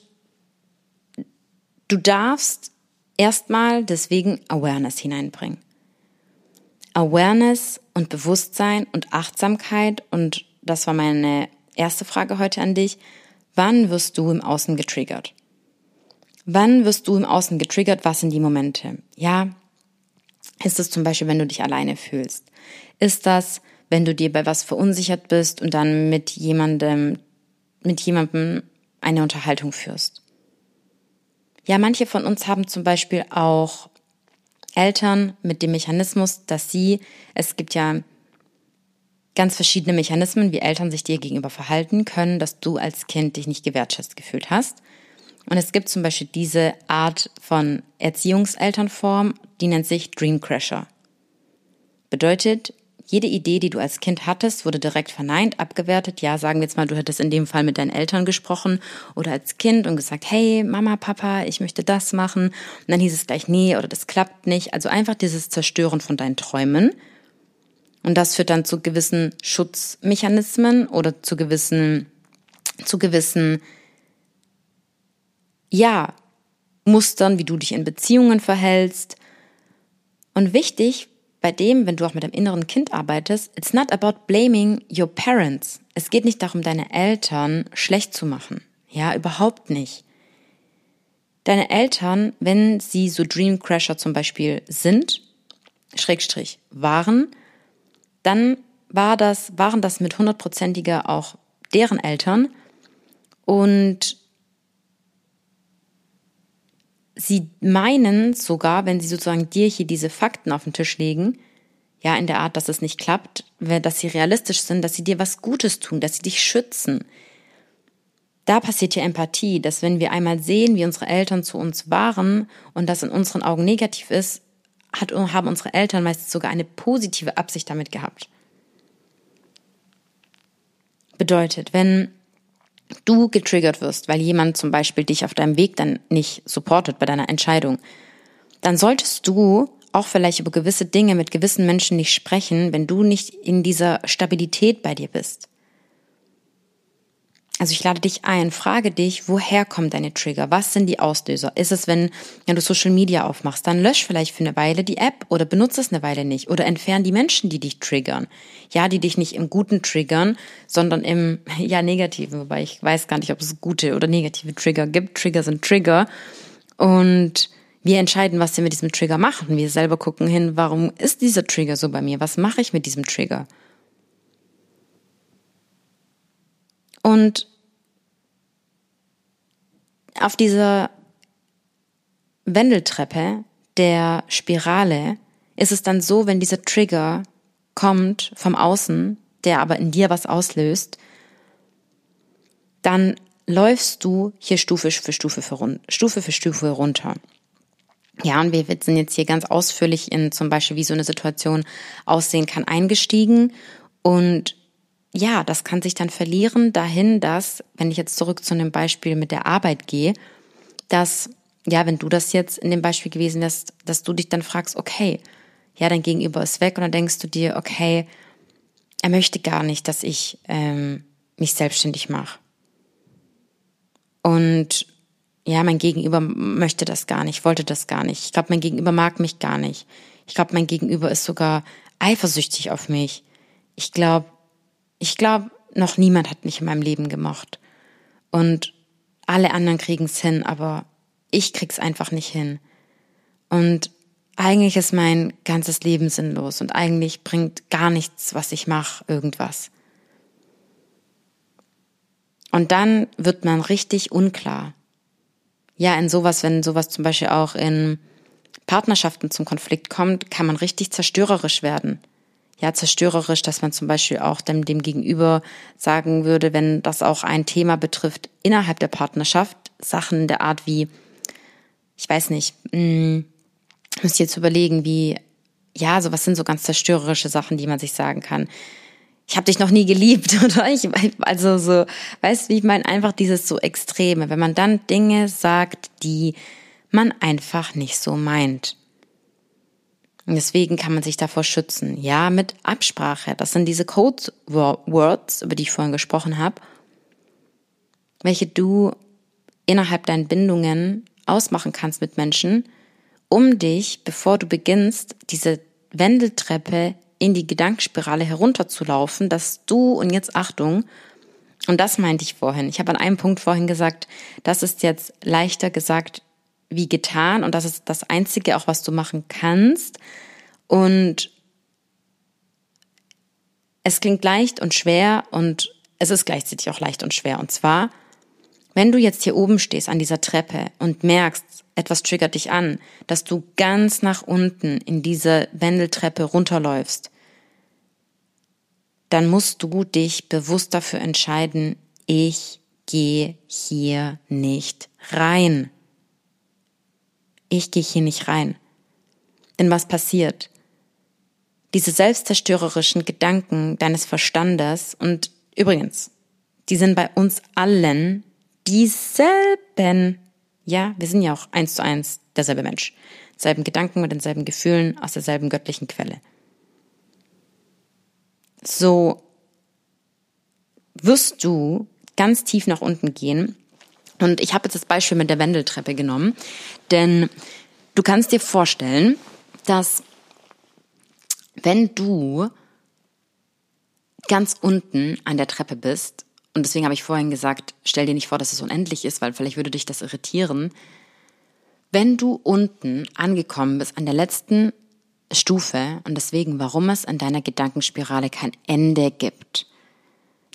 du darfst erstmal deswegen Awareness hineinbringen. Awareness und Bewusstsein und Achtsamkeit und das war meine erste Frage heute an dich. Wann wirst du im Außen getriggert? Wann wirst du im Außen getriggert? Was sind die Momente? Ja, ist es zum Beispiel, wenn du dich alleine fühlst? Ist das, wenn du dir bei was verunsichert bist und dann mit jemandem, mit jemandem eine Unterhaltung führst? Ja, manche von uns haben zum Beispiel auch Eltern mit dem Mechanismus, dass sie, es gibt ja ganz verschiedene Mechanismen, wie Eltern sich dir gegenüber verhalten können, dass du als Kind dich nicht gewertschätzt gefühlt hast. Und es gibt zum Beispiel diese Art von Erziehungselternform, die nennt sich Dream Crasher. Bedeutet, jede Idee, die du als Kind hattest, wurde direkt verneint, abgewertet. Ja, sagen wir jetzt mal, du hättest in dem Fall mit deinen Eltern gesprochen oder als Kind und gesagt, hey, Mama, Papa, ich möchte das machen. Und dann hieß es gleich, nee, oder das klappt nicht. Also einfach dieses Zerstören von deinen Träumen. Und das führt dann zu gewissen Schutzmechanismen oder zu gewissen, zu gewissen, ja, Mustern, wie du dich in Beziehungen verhältst. Und wichtig bei dem, wenn du auch mit deinem inneren Kind arbeitest, it's not about blaming your parents. Es geht nicht darum, deine Eltern schlecht zu machen. Ja, überhaupt nicht. Deine Eltern, wenn sie so Dream Crasher zum Beispiel sind, Schrägstrich waren, dann war das, waren das mit hundertprozentiger auch deren Eltern und sie meinen sogar, wenn sie sozusagen dir hier diese Fakten auf den Tisch legen, ja, in der Art, dass es nicht klappt, dass sie realistisch sind, dass sie dir was Gutes tun, dass sie dich schützen. Da passiert ja Empathie, dass wenn wir einmal sehen, wie unsere Eltern zu uns waren und das in unseren Augen negativ ist, hat, haben unsere Eltern meistens sogar eine positive Absicht damit gehabt. Bedeutet, wenn du getriggert wirst, weil jemand zum Beispiel dich auf deinem Weg dann nicht supportet bei deiner Entscheidung, dann solltest du auch vielleicht über gewisse Dinge mit gewissen Menschen nicht sprechen, wenn du nicht in dieser Stabilität bei dir bist. Also ich lade dich ein, frage dich, woher kommen deine Trigger? Was sind die Auslöser? Ist es, wenn, wenn du Social Media aufmachst, dann lösch vielleicht für eine Weile die App oder benutze es eine Weile nicht oder entfern die Menschen, die dich triggern. Ja, die dich nicht im Guten triggern, sondern im, ja, Negativen, wobei ich weiß gar nicht, ob es gute oder negative Trigger gibt. Trigger sind Trigger. Und wir entscheiden, was wir mit diesem Trigger machen. Wir selber gucken hin, warum ist dieser Trigger so bei mir? Was mache ich mit diesem Trigger? Und auf dieser Wendeltreppe der Spirale ist es dann so, wenn dieser Trigger kommt vom Außen, der aber in dir was auslöst, dann läufst du hier Stufe für Stufe für, Stufe für Stufe runter. Ja, und wir sind jetzt hier ganz ausführlich in zum Beispiel, wie so eine Situation aussehen kann, eingestiegen. Und ja, das kann sich dann verlieren dahin, dass, wenn ich jetzt zurück zu einem Beispiel mit der Arbeit gehe, dass, ja, wenn du das jetzt in dem Beispiel gewesen wärst, dass du dich dann fragst, okay, ja, dein Gegenüber ist weg und dann denkst du dir, okay, er möchte gar nicht, dass ich ähm, mich selbstständig mache. Und ja, mein Gegenüber möchte das gar nicht, wollte das gar nicht. Ich glaube, mein Gegenüber mag mich gar nicht. Ich glaube, mein Gegenüber ist sogar eifersüchtig auf mich. Ich glaube, ich glaube, noch niemand hat mich in meinem Leben gemocht. Und alle anderen kriegen es hin, aber ich krieg's einfach nicht hin. Und eigentlich ist mein ganzes Leben sinnlos und eigentlich bringt gar nichts, was ich mache, irgendwas. Und dann wird man richtig unklar ja, in sowas, wenn sowas zum Beispiel auch in Partnerschaften zum Konflikt kommt, kann man richtig zerstörerisch werden. Ja, zerstörerisch, dass man zum Beispiel auch dem, dem Gegenüber sagen würde, wenn das auch ein Thema betrifft innerhalb der Partnerschaft, Sachen der Art wie, ich weiß nicht, mh, hm, ihr jetzt überlegen, wie, ja, sowas sind so ganz zerstörerische Sachen, die man sich sagen kann. Ich habe dich noch nie geliebt oder? Ich also so weißt wie ich meine einfach dieses so extreme. Wenn man dann Dinge sagt die man einfach nicht so meint und deswegen kann man sich davor schützen. Ja mit Absprache. Das sind diese Code Words über die ich vorhin gesprochen habe welche du innerhalb deinen Bindungen ausmachen kannst mit Menschen um dich bevor du beginnst diese Wendeltreppe in die Gedankenspirale herunterzulaufen, dass du, und jetzt Achtung, und das meinte ich vorhin, ich habe an einem Punkt vorhin gesagt, das ist jetzt leichter gesagt wie getan und das ist das Einzige auch, was du machen kannst. Und es klingt leicht und schwer und es ist gleichzeitig auch leicht und schwer. Und zwar, wenn du jetzt hier oben stehst an dieser Treppe und merkst, etwas triggert dich an, dass du ganz nach unten in diese Wendeltreppe runterläufst, dann musst du dich bewusst dafür entscheiden, ich gehe hier nicht rein. Ich gehe hier nicht rein. Denn was passiert? Diese selbstzerstörerischen Gedanken deines Verstandes und übrigens, die sind bei uns allen dieselben ja, wir sind ja auch eins zu eins derselbe Mensch. Selben Gedanken mit denselben Gefühlen aus derselben göttlichen Quelle. So wirst du ganz tief nach unten gehen. Und ich habe jetzt das Beispiel mit der Wendeltreppe genommen, denn du kannst dir vorstellen, dass wenn du ganz unten an der Treppe bist und deswegen habe ich vorhin gesagt, stell dir nicht vor, dass es unendlich ist, weil vielleicht würde dich das irritieren. Wenn du unten angekommen bist an der letzten Stufe und deswegen, warum es an deiner Gedankenspirale kein Ende gibt,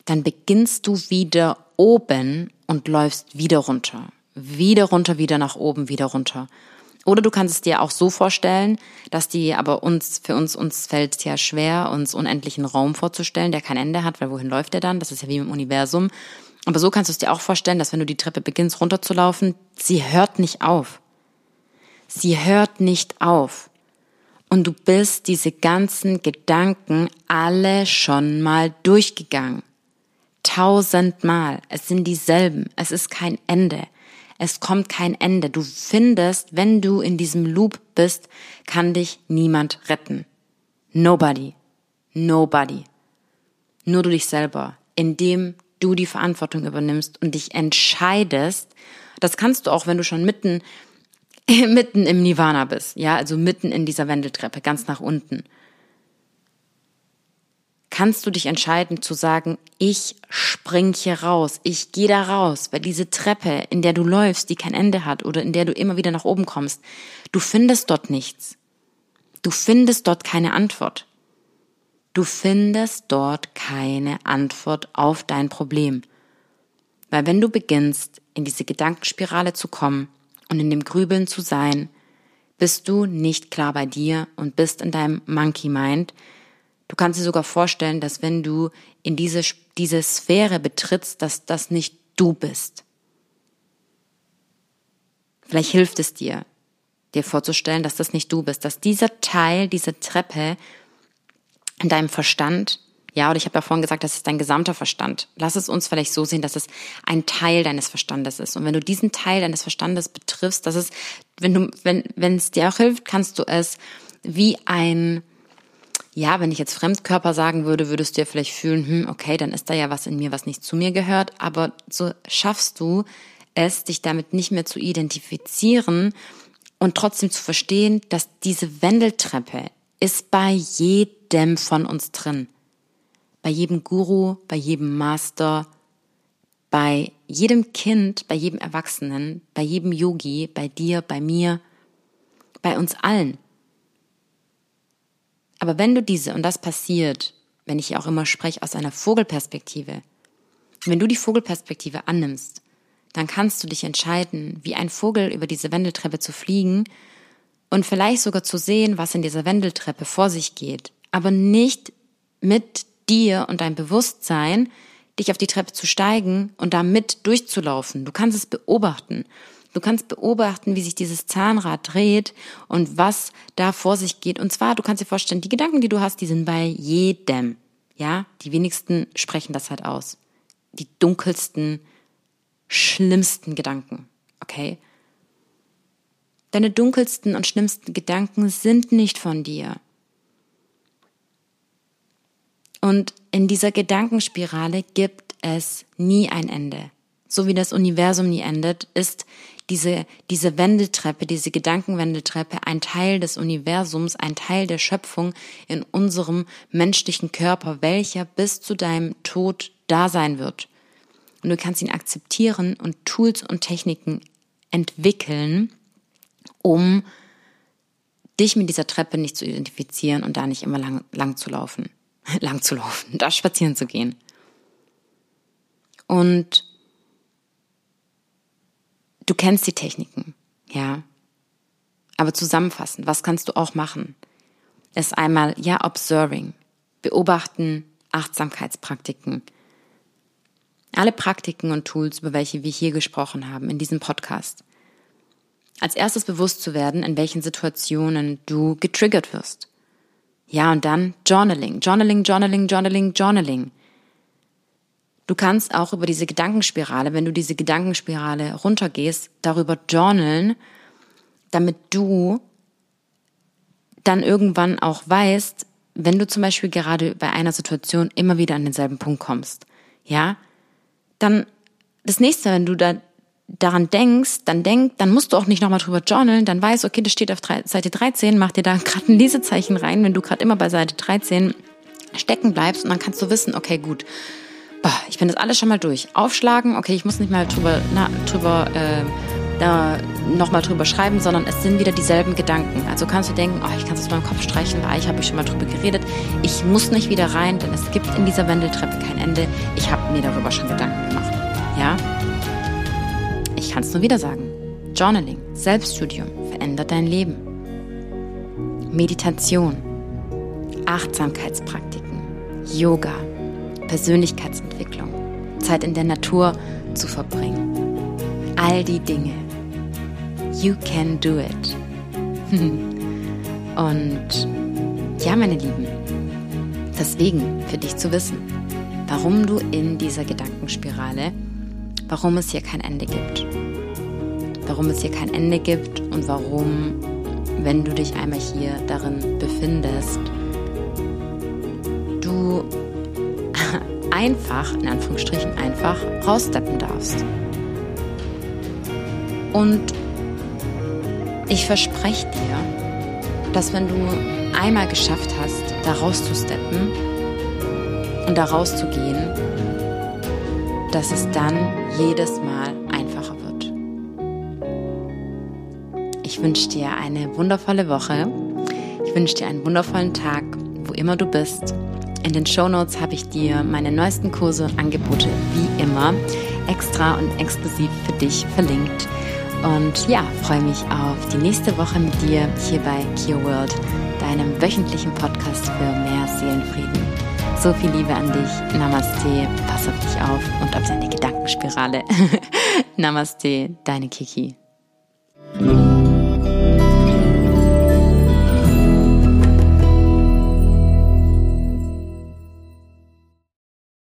dann beginnst du wieder oben und läufst wieder runter. Wieder runter, wieder nach oben, wieder runter. Oder du kannst es dir auch so vorstellen, dass die, aber uns, für uns, uns fällt es ja schwer, uns unendlichen Raum vorzustellen, der kein Ende hat, weil wohin läuft der dann? Das ist ja wie im Universum. Aber so kannst du es dir auch vorstellen, dass wenn du die Treppe beginnst runterzulaufen, sie hört nicht auf. Sie hört nicht auf. Und du bist diese ganzen Gedanken alle schon mal durchgegangen. Tausendmal. Es sind dieselben. Es ist kein Ende. Es kommt kein Ende. Du findest, wenn du in diesem Loop bist, kann dich niemand retten. Nobody. Nobody. Nur du dich selber, indem du die Verantwortung übernimmst und dich entscheidest. Das kannst du auch, wenn du schon mitten, mitten im Nirvana bist. Ja, also mitten in dieser Wendeltreppe, ganz nach unten kannst du dich entscheiden zu sagen, ich spring hier raus, ich gehe da raus, weil diese Treppe, in der du läufst, die kein Ende hat oder in der du immer wieder nach oben kommst, du findest dort nichts. Du findest dort keine Antwort. Du findest dort keine Antwort auf dein Problem. Weil wenn du beginnst, in diese Gedankenspirale zu kommen und in dem Grübeln zu sein, bist du nicht klar bei dir und bist in deinem Monkey Mind, Du kannst dir sogar vorstellen, dass wenn du in diese, diese Sphäre betrittst, dass das nicht du bist. Vielleicht hilft es dir, dir vorzustellen, dass das nicht du bist, dass dieser Teil, diese Treppe in deinem Verstand, ja, oder ich habe ja vorhin gesagt, das ist dein gesamter Verstand. Lass es uns vielleicht so sehen, dass es ein Teil deines Verstandes ist. Und wenn du diesen Teil deines Verstandes betriffst, dass es, wenn du, wenn, wenn es dir auch hilft, kannst du es wie ein, ja, wenn ich jetzt Fremdkörper sagen würde, würdest du ja vielleicht fühlen, hm, okay, dann ist da ja was in mir, was nicht zu mir gehört. Aber so schaffst du es, dich damit nicht mehr zu identifizieren und trotzdem zu verstehen, dass diese Wendeltreppe ist bei jedem von uns drin. Bei jedem Guru, bei jedem Master, bei jedem Kind, bei jedem Erwachsenen, bei jedem Yogi, bei dir, bei mir, bei uns allen. Aber wenn du diese, und das passiert, wenn ich auch immer spreche aus einer Vogelperspektive, wenn du die Vogelperspektive annimmst, dann kannst du dich entscheiden, wie ein Vogel über diese Wendeltreppe zu fliegen und vielleicht sogar zu sehen, was in dieser Wendeltreppe vor sich geht, aber nicht mit dir und deinem Bewusstsein, dich auf die Treppe zu steigen und da mit durchzulaufen. Du kannst es beobachten. Du kannst beobachten, wie sich dieses Zahnrad dreht und was da vor sich geht. Und zwar, du kannst dir vorstellen, die Gedanken, die du hast, die sind bei jedem. Ja, die wenigsten sprechen das halt aus. Die dunkelsten, schlimmsten Gedanken. Okay? Deine dunkelsten und schlimmsten Gedanken sind nicht von dir. Und in dieser Gedankenspirale gibt es nie ein Ende so wie das Universum nie endet, ist diese, diese Wendeltreppe, diese Gedankenwendeltreppe ein Teil des Universums, ein Teil der Schöpfung in unserem menschlichen Körper, welcher bis zu deinem Tod da sein wird. Und du kannst ihn akzeptieren und Tools und Techniken entwickeln, um dich mit dieser Treppe nicht zu identifizieren und da nicht immer lang, lang zu laufen. lang zu laufen, da spazieren zu gehen. Und Du kennst die Techniken, ja. Aber zusammenfassend, was kannst du auch machen? Ist einmal, ja, observing, beobachten, Achtsamkeitspraktiken. Alle Praktiken und Tools, über welche wir hier gesprochen haben in diesem Podcast. Als erstes bewusst zu werden, in welchen Situationen du getriggert wirst. Ja, und dann Journaling, Journaling, Journaling, Journaling, Journaling. Du kannst auch über diese Gedankenspirale, wenn du diese Gedankenspirale runtergehst, darüber journalen, damit du dann irgendwann auch weißt, wenn du zum Beispiel gerade bei einer Situation immer wieder an denselben Punkt kommst, ja, dann das nächste, wenn du da daran denkst, dann denk, dann musst du auch nicht nochmal drüber journalen, dann weißt, okay, das steht auf Seite 13, mach dir da gerade ein Lesezeichen rein, wenn du gerade immer bei Seite 13 stecken bleibst und dann kannst du wissen, okay, gut, ich bin das alles schon mal durch. Aufschlagen, okay, ich muss nicht mal drüber, na, drüber äh, da nochmal drüber schreiben, sondern es sind wieder dieselben Gedanken. Also kannst du denken, oh, ich kann es aus meinem Kopf streichen, weil ich habe schon mal drüber geredet. Ich muss nicht wieder rein, denn es gibt in dieser Wendeltreppe kein Ende. Ich habe mir darüber schon Gedanken gemacht. Ja? Ich kann es nur wieder sagen. Journaling, Selbststudium verändert dein Leben. Meditation, Achtsamkeitspraktiken, Yoga, Persönlichkeitsentwicklung, Zeit in der Natur zu verbringen. All die Dinge. You can do it. Und ja, meine Lieben, deswegen für dich zu wissen, warum du in dieser Gedankenspirale, warum es hier kein Ende gibt. Warum es hier kein Ende gibt und warum, wenn du dich einmal hier darin befindest, einfach, in Anführungsstrichen einfach, raussteppen darfst. Und ich verspreche dir, dass wenn du einmal geschafft hast, da rauszusteppen und da rauszugehen, dass es dann jedes Mal einfacher wird. Ich wünsche dir eine wundervolle Woche. Ich wünsche dir einen wundervollen Tag, wo immer du bist. In den Show Notes habe ich dir meine neuesten Kurse und Angebote wie immer extra und exklusiv für dich verlinkt. Und ja, freue mich auf die nächste Woche mit dir hier bei Kio World, deinem wöchentlichen Podcast für mehr Seelenfrieden. So viel Liebe an dich. Namaste. Pass auf dich auf und auf deine Gedankenspirale. Namaste, deine Kiki.